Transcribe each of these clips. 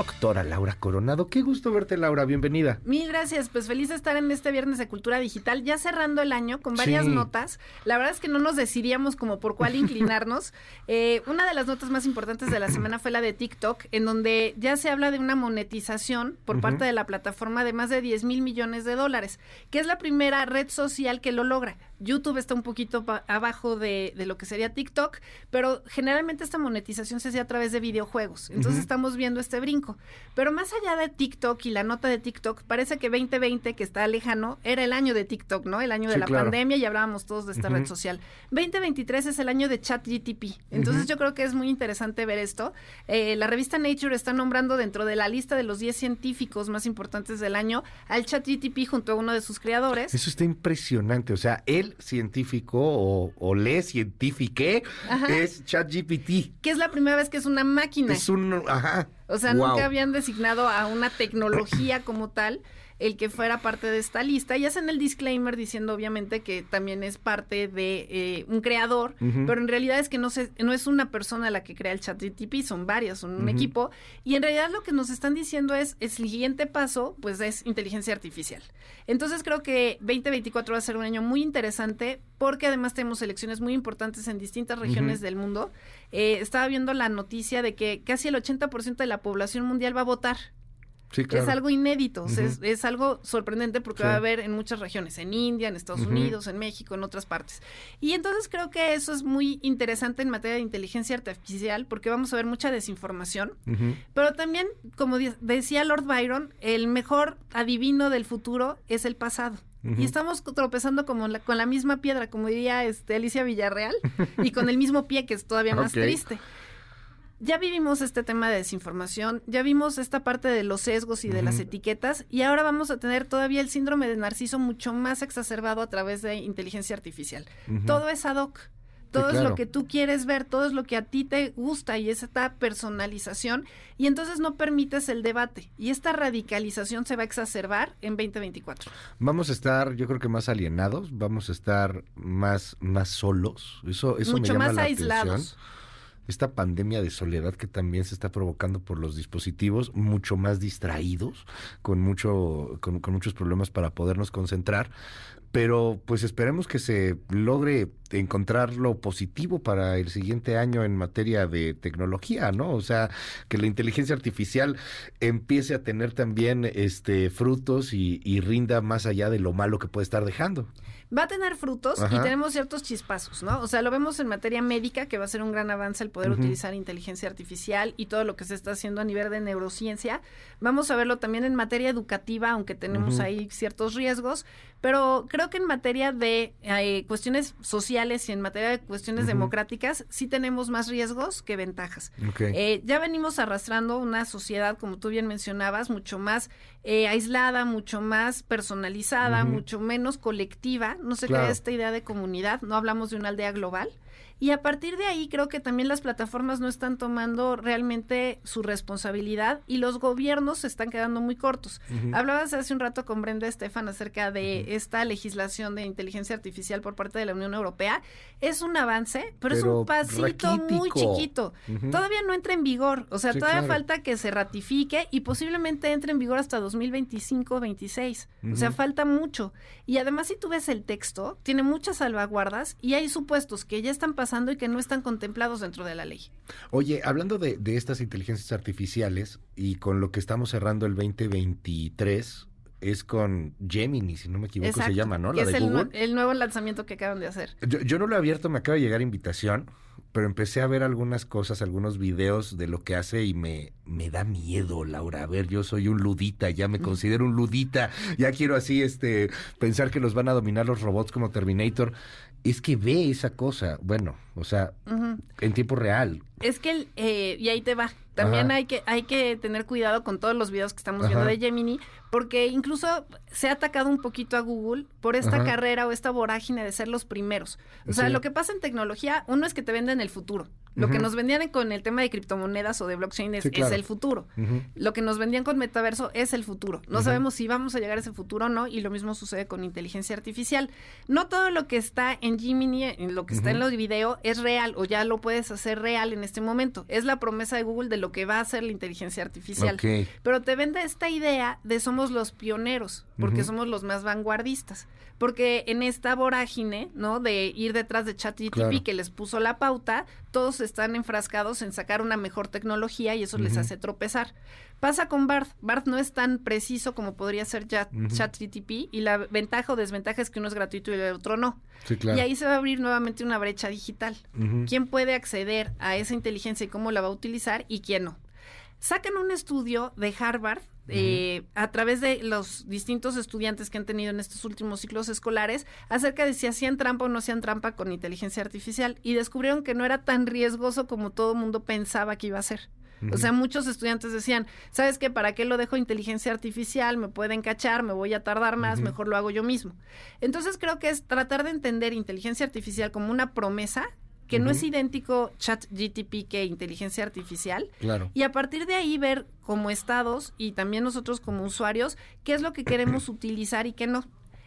Doctora Laura Coronado, qué gusto verte Laura, bienvenida. Mil gracias, pues feliz de estar en este viernes de Cultura Digital, ya cerrando el año con varias Sí. notas. La verdad es que no nos decidíamos como por cuál inclinarnos. Eh, una de las notas más importantes de la semana fue la de TikTok, en donde ya se habla de una monetización por parte de la plataforma de más de 10 mil millones de dólares, que es la primera red social que lo logra. YouTube está un poquito abajo de, de lo que sería TikTok, pero generalmente esta monetización se hace a través de videojuegos. Entonces estamos viendo este brinco. Pero más allá de TikTok y la nota de TikTok, parece que 2020, que está lejano, era el año de TikTok, ¿no? El año de Sí, la claro. pandemia y hablábamos todos de esta red social. 2023 es el año de ChatGTP. Entonces yo creo que es muy interesante ver esto. Eh, la revista Nature está nombrando dentro de la lista de los 10 científicos más importantes del año al ChatGTP junto a uno de sus creadores. Eso está impresionante, o sea, el científico o, o le científique Ajá. es ChatGPT. que es la primera vez que es una máquina. Es un, ajá. O sea, Wow. nunca habían designado a una tecnología como tal el que fuera parte de esta lista y hacen el disclaimer diciendo obviamente que también es parte de eh, un creador, pero en realidad es que no se, no es una persona la que crea el chat GTP, son varias, son un equipo y en realidad lo que nos están diciendo es el siguiente paso pues es inteligencia artificial. Entonces creo que 2024 va a ser un año muy interesante porque además tenemos elecciones muy importantes en distintas regiones del mundo. Eh, estaba viendo la noticia de que casi el 80% de la población mundial va a votar. Sí, claro. Es algo inédito, es, es algo sorprendente porque Sí. va a haber en muchas regiones, en India, en Estados. Unidos, en México, en otras partes. Y entonces creo que eso es muy interesante en materia de inteligencia artificial porque vamos a ver mucha desinformación. Pero también, como decía Lord Byron, el mejor adivino del futuro es el pasado. Y estamos tropezando como la- con la misma piedra, como diría este, Alicia Villarreal, y con el mismo pie, que es todavía más triste. Ya vivimos este tema de desinformación, ya vimos esta parte de los sesgos y de las etiquetas, y ahora vamos a tener todavía el síndrome de narciso mucho más exacerbado a través de inteligencia artificial. Todo es ad hoc. Todo es claro. lo que tú quieres ver, todo es lo que a ti te gusta y es esta personalización y entonces no permites el debate y esta radicalización se va a exacerbar en 2024. Vamos a estar, yo creo que más alienados, vamos a estar más, más solos. Eso, eso me Mucho llama más la aislados. atención. Esta pandemia de soledad que también se está provocando por los dispositivos, mucho más distraídos, con mucho, con, muchos problemas para podernos concentrar. Pero pues esperemos que se logre encontrar lo positivo para el siguiente año en materia de tecnología, ¿no? O sea, que la inteligencia artificial empiece a tener también este frutos y, y rinda más allá de lo malo que puede estar dejando. Va a tener frutos y tenemos ciertos chispazos, ¿no? O sea, lo vemos en materia médica, que va a ser un gran avance el poder utilizar inteligencia artificial y todo lo que se está haciendo a nivel de neurociencia. Vamos a verlo también en materia educativa, aunque tenemos ahí ciertos riesgos, pero creo que en materia de eh, cuestiones sociales y en materia de cuestiones democráticas sí tenemos más riesgos que ventajas. Eh, ya venimos arrastrando una sociedad, como tú bien mencionabas, mucho más eh, aislada, mucho más personalizada, mucho menos colectiva. No se Claro. crea esta idea de comunidad, no hablamos de una aldea global. Y a partir de ahí creo que también las plataformas no están tomando realmente su responsabilidad y los gobiernos se están quedando muy cortos. Hablabas hace un rato con Brenda Estefan acerca de esta legislación de inteligencia artificial por parte de la Unión Europea. Es un avance, pero, es un pasito muy chiquito. Todavía no entra en vigor, o sea, Sí, todavía claro. falta que se ratifique y posiblemente entre en vigor hasta 2025-26. O sea, falta mucho. Y además, si tú ves el texto, tiene muchas salvaguardas y hay supuestos que ya están pasando y que no están contemplados dentro de la ley. Oye, hablando de, de estas inteligencias artificiales y con lo que estamos cerrando el 2023, es con Gemini, si no me equivoco, se llama, ¿no? La es de el, Google. el nuevo lanzamiento que acaban de hacer. Yo, yo no lo he abierto, me acaba de llegar invitación, pero empecé a ver algunas cosas, algunos videos de lo que hace y me, me da miedo, Laura. A ver, yo soy un ludita, ya me considero un ludita, ya quiero así este pensar que los van a dominar los robots como Terminator. Es que ve esa cosa, bueno, o sea, en tiempo real. Es que, el, eh, y ahí te va, también Ajá. hay que, hay que tener cuidado con todos los videos que estamos viendo de Gemini, porque incluso se ha atacado un poquito a Google por esta Ajá. carrera o esta vorágine de ser los primeros. O sea, Sí. lo que pasa en tecnología, uno es que te venden el futuro. Lo que nos vendían con el tema de criptomonedas o de blockchain es, Sí, claro. es el futuro. Lo que nos vendían con metaverso es el futuro. No sabemos si vamos a llegar a ese futuro o no, y lo mismo sucede con inteligencia artificial. No todo lo que está en Gemini, en lo que está en los videos, es real o ya lo puedes hacer real en este momento. Es la promesa de Google de lo que va a hacer la inteligencia artificial. Pero te vende esta idea de somos los pioneros, porque somos los más vanguardistas. Porque en esta vorágine, ¿no? De ir detrás de ChatGPT Claro. que les puso la pauta, todos están enfrascados en sacar una mejor tecnología y eso les hace tropezar. Pasa con Barth. Barth no es tan preciso como podría ser Chat- Ujú. ChatGPT y la ventaja o desventaja es que uno es gratuito y el otro no. Sí, claro. Y ahí se va a abrir nuevamente una brecha digital. ¿Quién puede acceder a esa inteligencia y cómo la va a utilizar y quién no? Sacan un estudio de Harvard eh, a través de los distintos estudiantes que han tenido en estos últimos ciclos escolares acerca de si hacían trampa o no hacían trampa con inteligencia artificial y descubrieron que no era tan riesgoso como todo el mundo pensaba que iba a ser. O sea, muchos estudiantes decían, ¿sabes qué? ¿Para qué lo dejo inteligencia artificial? Me pueden cachar, me voy a tardar más, mejor lo hago yo mismo. Entonces creo que es tratar de entender inteligencia artificial como una promesa que no es idéntico chat GTP que inteligencia artificial. Claro. Y a partir de ahí ver como estados y también nosotros como usuarios qué es lo que queremos utilizar y qué no.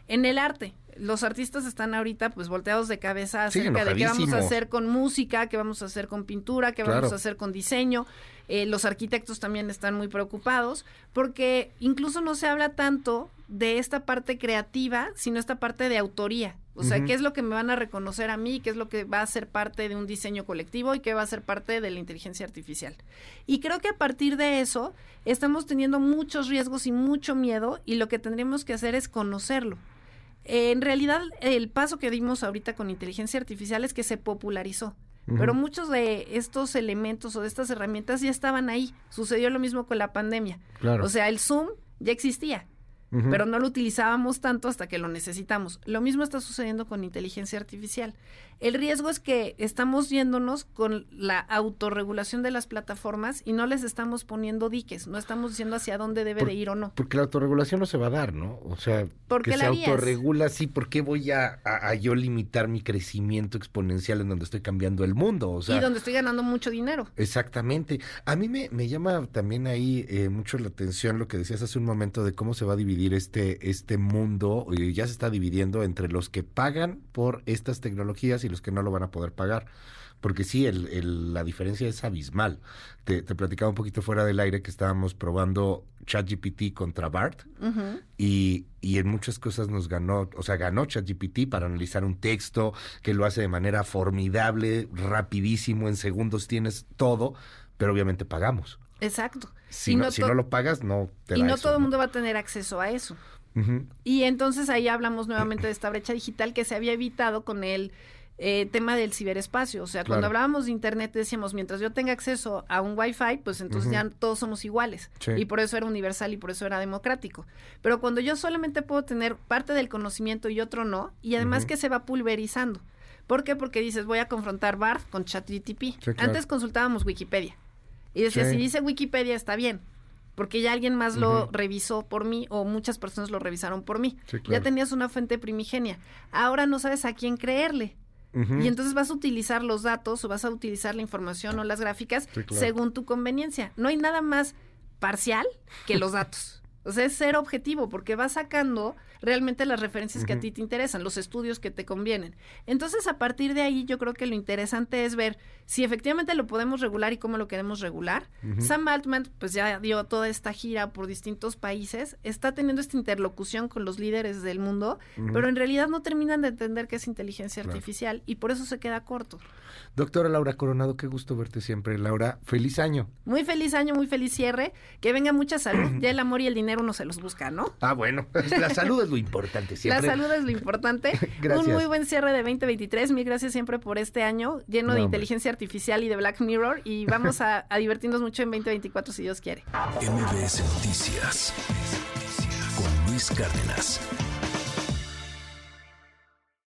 En el arte, los artistas están ahorita pues volteados de cabeza Sí, acerca de qué vamos a hacer con música, qué vamos a hacer con pintura, qué Claro. vamos a hacer con diseño. Eh, los arquitectos también están muy preocupados porque incluso no se habla tanto de esta parte creativa, sino esta parte de autoría. O sea, qué es lo que me van a reconocer a mí, qué es lo que va a ser parte de un diseño colectivo y qué va a ser parte de la inteligencia artificial. Y creo que a partir de eso estamos teniendo muchos riesgos y mucho miedo y lo que tendríamos que hacer es conocerlo. Eh, en realidad, el paso que dimos ahorita con inteligencia artificial es que se popularizó. Pero muchos de estos elementos o de estas herramientas ya estaban ahí. Sucedió lo mismo con la pandemia. Claro. O sea, el Zoom ya existía, Pero no lo utilizábamos tanto hasta que lo necesitamos. Lo mismo está sucediendo con inteligencia artificial. El riesgo es que estamos yéndonos con la autorregulación de las plataformas y no les estamos poniendo diques, no estamos diciendo hacia dónde debe Por- de ir o no. Porque la autorregulación no se va a dar, ¿no? O sea, ¿Por que qué se harías? autorregula, sí, ¿por qué voy a, a- a yo limitar mi crecimiento exponencial en donde estoy cambiando el mundo? O sea, y donde estoy ganando mucho dinero. Exactamente. A mí me, me llama también ahí eh, mucho la atención lo que decías hace un momento de cómo se va a dividir este, este mundo, y ya se está dividiendo entre los que pagan por estas tecnologías y los que no lo van a poder pagar. Porque sí, el, el- la diferencia es abismal. Te, te platicaba un poquito fuera del aire que estábamos probando ChatGPT contra BART Ujú. y, y en muchas cosas nos ganó, o sea, ganó ChatGPT para analizar un texto que lo hace de manera formidable, rapidísimo, en segundos tienes todo, pero obviamente pagamos. Exacto. Si, no, no si no lo pagas, no te Y da no eso, todo el mundo va a tener acceso a eso. Y entonces ahí hablamos nuevamente de esta brecha digital que se había evitado con el eh, tema del ciberespacio. O sea, cuando hablábamos de Internet decíamos, mientras yo tenga acceso a un Wi-Fi, pues entonces ya todos somos iguales. Sí. Y por eso era universal y por eso era democrático. Pero cuando yo solamente puedo tener parte del conocimiento y otro no, y además que se va pulverizando. ¿Por qué? Porque dices, voy a confrontar BART con ChatGTP. Sí, claro. Antes consultábamos Wikipedia. Y decía, Sí. si dice Wikipedia está bien. Porque ya alguien más lo revisó por mí o muchas personas lo revisaron por mí. Sí, Ya tenías una fuente primigenia. Ahora no sabes a quién creerle. Y entonces vas a utilizar los datos o vas a utilizar la información o las gráficas Sí, claro. según tu conveniencia. No hay nada más parcial que los datos. O sea, es ser objetivo porque vas sacando realmente las referencias que a ti te interesan, los estudios que te convienen. Entonces, a partir de ahí, yo creo que lo interesante es ver si efectivamente lo podemos regular y cómo lo queremos regular. Sam Altman, pues ya dio toda esta gira por distintos países, está teniendo esta interlocución con los líderes del mundo, pero en realidad no terminan de entender qué es inteligencia Claro. artificial y por eso se queda corto. Doctora Laura Coronado, qué gusto verte siempre. Laura, feliz año. Muy feliz año, muy feliz cierre, que venga mucha salud, ya el amor y el dinero uno se los busca, ¿no? Ah, bueno, la salud es lo importante siempre. La salud es lo importante. Gracias. Un muy buen cierre de 2023. Mil gracias siempre por este año lleno No, de hombre. inteligencia artificial y de Black Mirror. Y vamos a, a divertirnos mucho en 2024 si Dios quiere. MBS Noticias con Luis Cárdenas.